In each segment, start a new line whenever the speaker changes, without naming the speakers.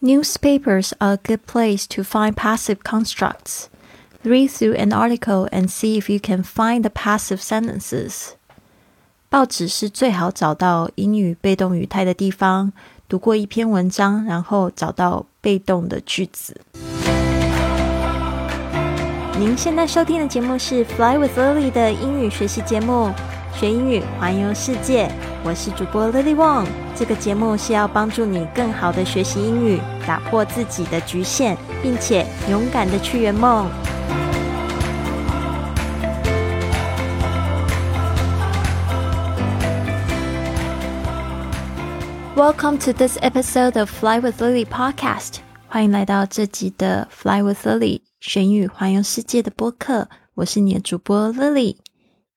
Newspapers are a good place to find passive constructs. Read through an article and see if you can find the passive sentences. 报纸是最好找到英语被动语态的地方。读过一篇文章，然后找到被动的句子。您现在收听的节目是《Fly with Lily》的英语学习节目，学英语环游世界。 我是主播 Lily Wong。这个节目是要帮助你更好的学习英语，打破自己的局限，并且勇敢的去圆梦。Welcome to this episode of Fly with Lily podcast。欢迎来到这集的 Fly with Lily 学英语环游世界的播客。我是你的主播 Lily。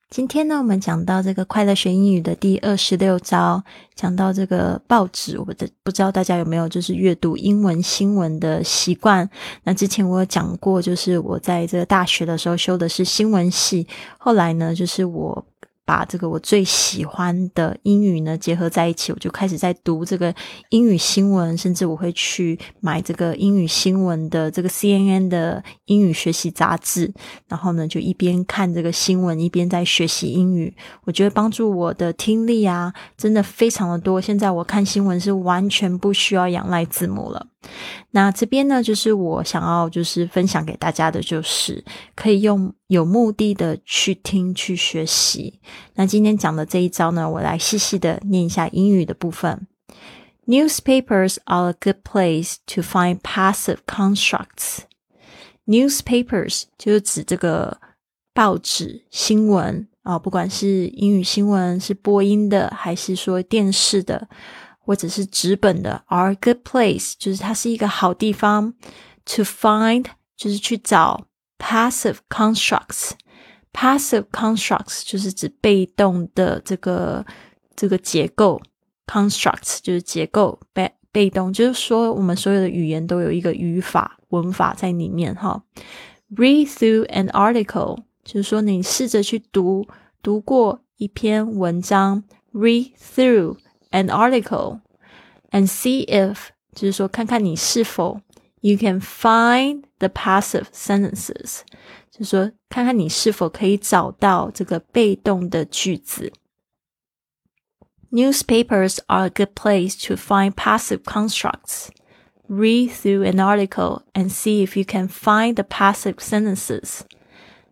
今天呢，我们讲到这个快乐学英语的第二十六招，讲到这个报纸，我的不知道大家有没有就是阅读英文新闻的习惯？那之前我有讲过，就是我在这个大学的时候修的是新闻系，后来呢，就是我。把这个我最喜欢的英语呢结合在一起，我就开始在读这个英语新闻，甚至我会去买这个英语新闻的这个 CNN 的英语学习杂志，然后呢就一边看这个新闻，一边在学习英语。我觉得帮助我的听力啊，真的非常的多。现在我看新闻是完全不需要仰赖字幕了。那这边呢，就是我想要就是分享给大家的，就是可以用有目的的去听去学习。那今天讲的这一招呢，我来细细的念一下英语的部分。Newspapers are a good place to find passive constructs. Newspapers 就是指这个报纸、新闻啊，不管是英语新闻是播音的，还是说电视的。或者是纸本的，are good place，就是它是一个好地方。To find 就是去找 passive constructs。passive constructs 就是指被动的这个这个结构，constructs 就是结构被被动，就是说我们所有的语言都有一个语法文法在里面哈。Read through an article 就是说你试着去读读过一篇文章，read through。an article and see if 就是说看看你是否 you can find the passive sentences，就是说看看你是否可以找到这个被动的句子。Newspapers are a good place to find passive constructs. Read through an article and see if you can find the passive sentences.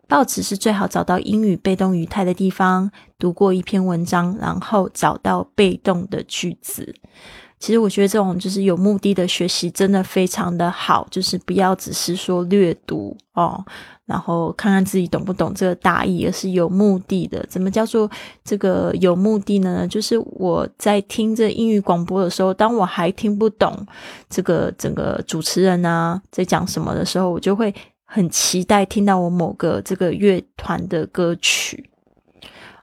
报纸是最好找到英语被动语态的地方。读过一篇文章，然后找到被动的句子。其实我觉得这种就是有目的的学习，真的非常的好。就是不要只是说略读哦，然后看看自己懂不懂这个大意，而是有目的的。怎么叫做这个有目的呢？就是我在听这英语广播的时候，当我还听不懂这个整个主持人啊在讲什么的时候，我就会。很期待听到我某个这个乐团的歌曲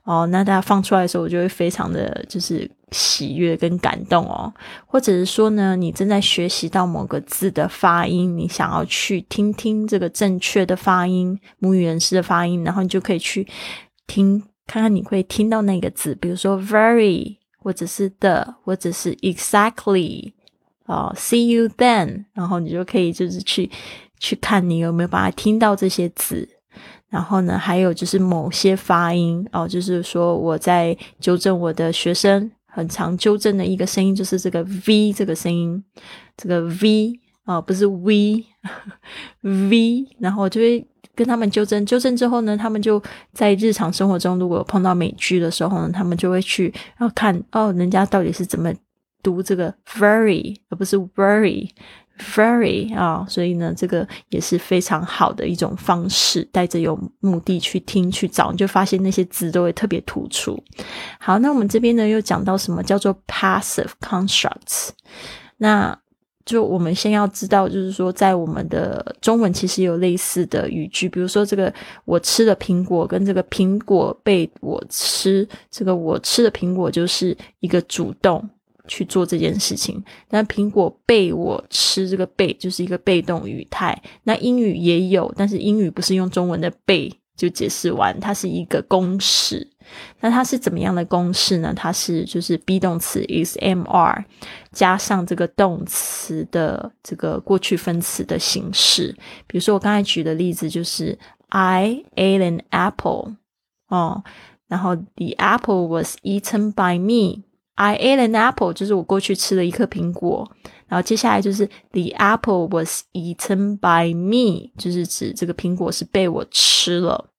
哦，那大家放出来的时候，我就会非常的就是喜悦跟感动哦。或者是说呢，你正在学习到某个字的发音，你想要去听听这个正确的发音，母语人士的发音，然后你就可以去听，看看你会听到那个字，比如说 very，或者是 the，或者是 exactly，哦，see you then，然后你就可以就是去。去看你有没有把它听到这些字，然后呢，还有就是某些发音哦，就是说我在纠正我的学生，很常纠正的一个声音就是这个 v 这个声音，这个 v 啊不是 v v，然后就会跟他们纠正，纠正之后呢，他们就在日常生活中如果碰到美剧的时候呢，他们就会去要看哦，人家到底是怎么读这个 very 而不是 very。Very 啊，所以呢，这个也是非常好的一种方式，带着有目的去听去找，你就发现那些字都会特别突出。好，那我们这边呢又讲到什么叫做 passive constructs？那就我们先要知道，就是说在我们的中文其实有类似的语句，比如说这个我吃的苹果跟这个苹果被我吃，这个我吃的苹果就是一个主动。去做这件事情，那苹果被我吃，这个被就是一个被动语态。那英语也有，但是英语不是用中文的被就解释完，它是一个公式。那它是怎么样的公式呢？它是就是 be 动词 is am, are 加上这个动词的这个过去分词的形式。比如说我刚才举的例子就是 I ate an apple 哦，然后 the apple was eaten by me。I ate an apple 就是我过去吃了一颗苹果。然后接下来就是 the apple was eaten by me，就是指这个苹果是被我吃了。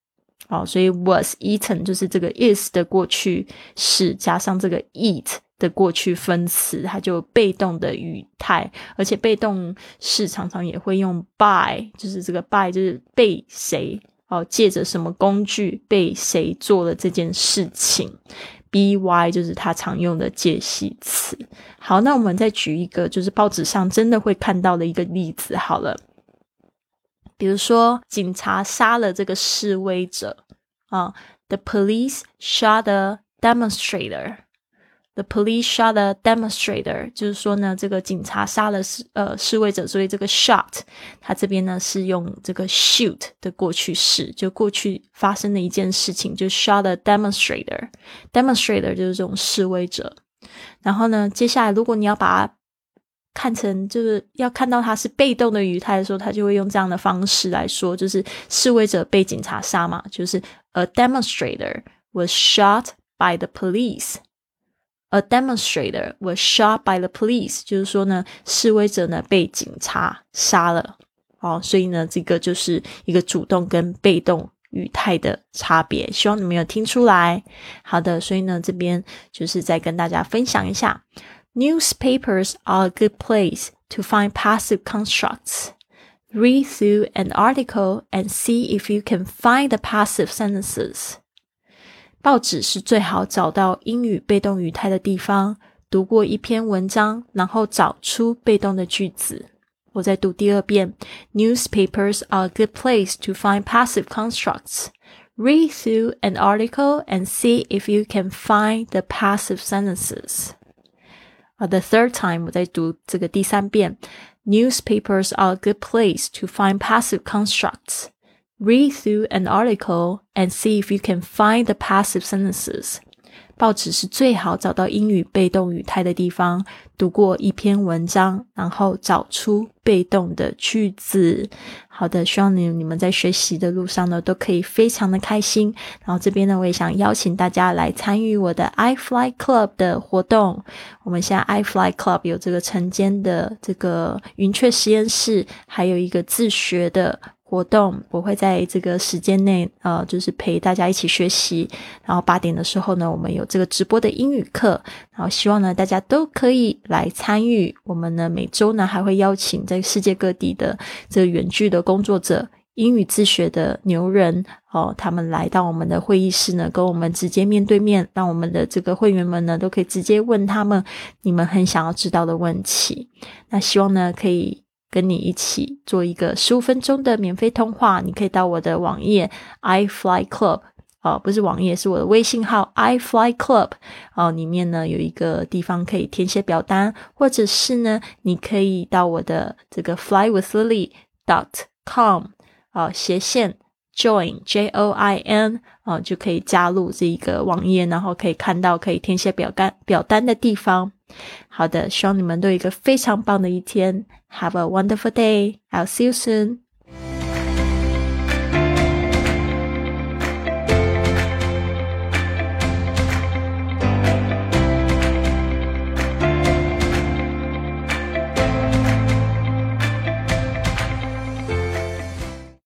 哦，所以 was eaten 就是这个 is 的过去式加上这个 eat 的过去分词，它就被动的语态，而且被动式常常也会用 by，就是这个 by 就是被谁哦，借着什么工具被谁做了这件事情。By 就是他常用的介系词。好，那我们再举一个，就是报纸上真的会看到的一个例子。好了，比如说警察杀了这个示威者啊，The police shot the demonstrator。The police shot a demonstrator，就是说呢，这个警察杀了示呃示威者，所以这个 shot，它这边呢是用这个 shoot 的过去式，就过去发生的一件事情，就 shot a demonstrator。demonstrator 就是这种示威者。然后呢，接下来如果你要把它看成就是要看到它是被动的语态的时候，它就会用这样的方式来说，就是示威者被警察杀嘛，就是 a demonstrator was shot by the police。A demonstrator was shot by the police，就是说呢，示威者呢被警察杀了。哦，所以呢，这个就是一个主动跟被动语态的差别。希望你们有听出来。好的，所以呢，这边就是再跟大家分享一下：Newspapers are a good place to find passive constructs. Read through an article and see if you can find the passive sentences. 报纸是最好找到英语被动语态的地方。读过一篇文章，然后找出被动的句子。我再读第二遍。Newspapers are a good place to find passive constructs. Read through an article and see if you can find the passive sentences. Uh, the third time 我在读这个第三遍。Newspapers are a good place to find passive constructs. Read through an article and see if you can find the passive sentences. 报纸是最好找到英语被动语态的地方。读过一篇文章，然后找出被动的句子。好的，希望你你们在学习的路上呢，都可以非常的开心。然后这边呢，我也想邀请大家来参与我的 i Fly Club 的活动。我们现在 i Fly Club 有这个晨间的这个云雀实验室，还有一个自学的。活动我会在这个时间内，呃，就是陪大家一起学习。然后八点的时候呢，我们有这个直播的英语课。然后希望呢，大家都可以来参与。我们呢，每周呢还会邀请在世界各地的这个远距的工作者、英语自学的牛人哦，他们来到我们的会议室呢，跟我们直接面对面，让我们的这个会员们呢都可以直接问他们你们很想要知道的问题。那希望呢可以。跟你一起做一个十五分钟的免费通话，你可以到我的网页 i Fly Club 哦，不是网页，是我的微信号 i Fly Club 哦，里面呢有一个地方可以填写表单，或者是呢，你可以到我的这个 Fly with Lily dot com 啊斜线 join J O I N 啊就可以加入这一个网页，然后可以看到可以填写表单表单的地方。好的，希望你们都有一个非常棒的一天。Have a wonderful day. I'll see you soon.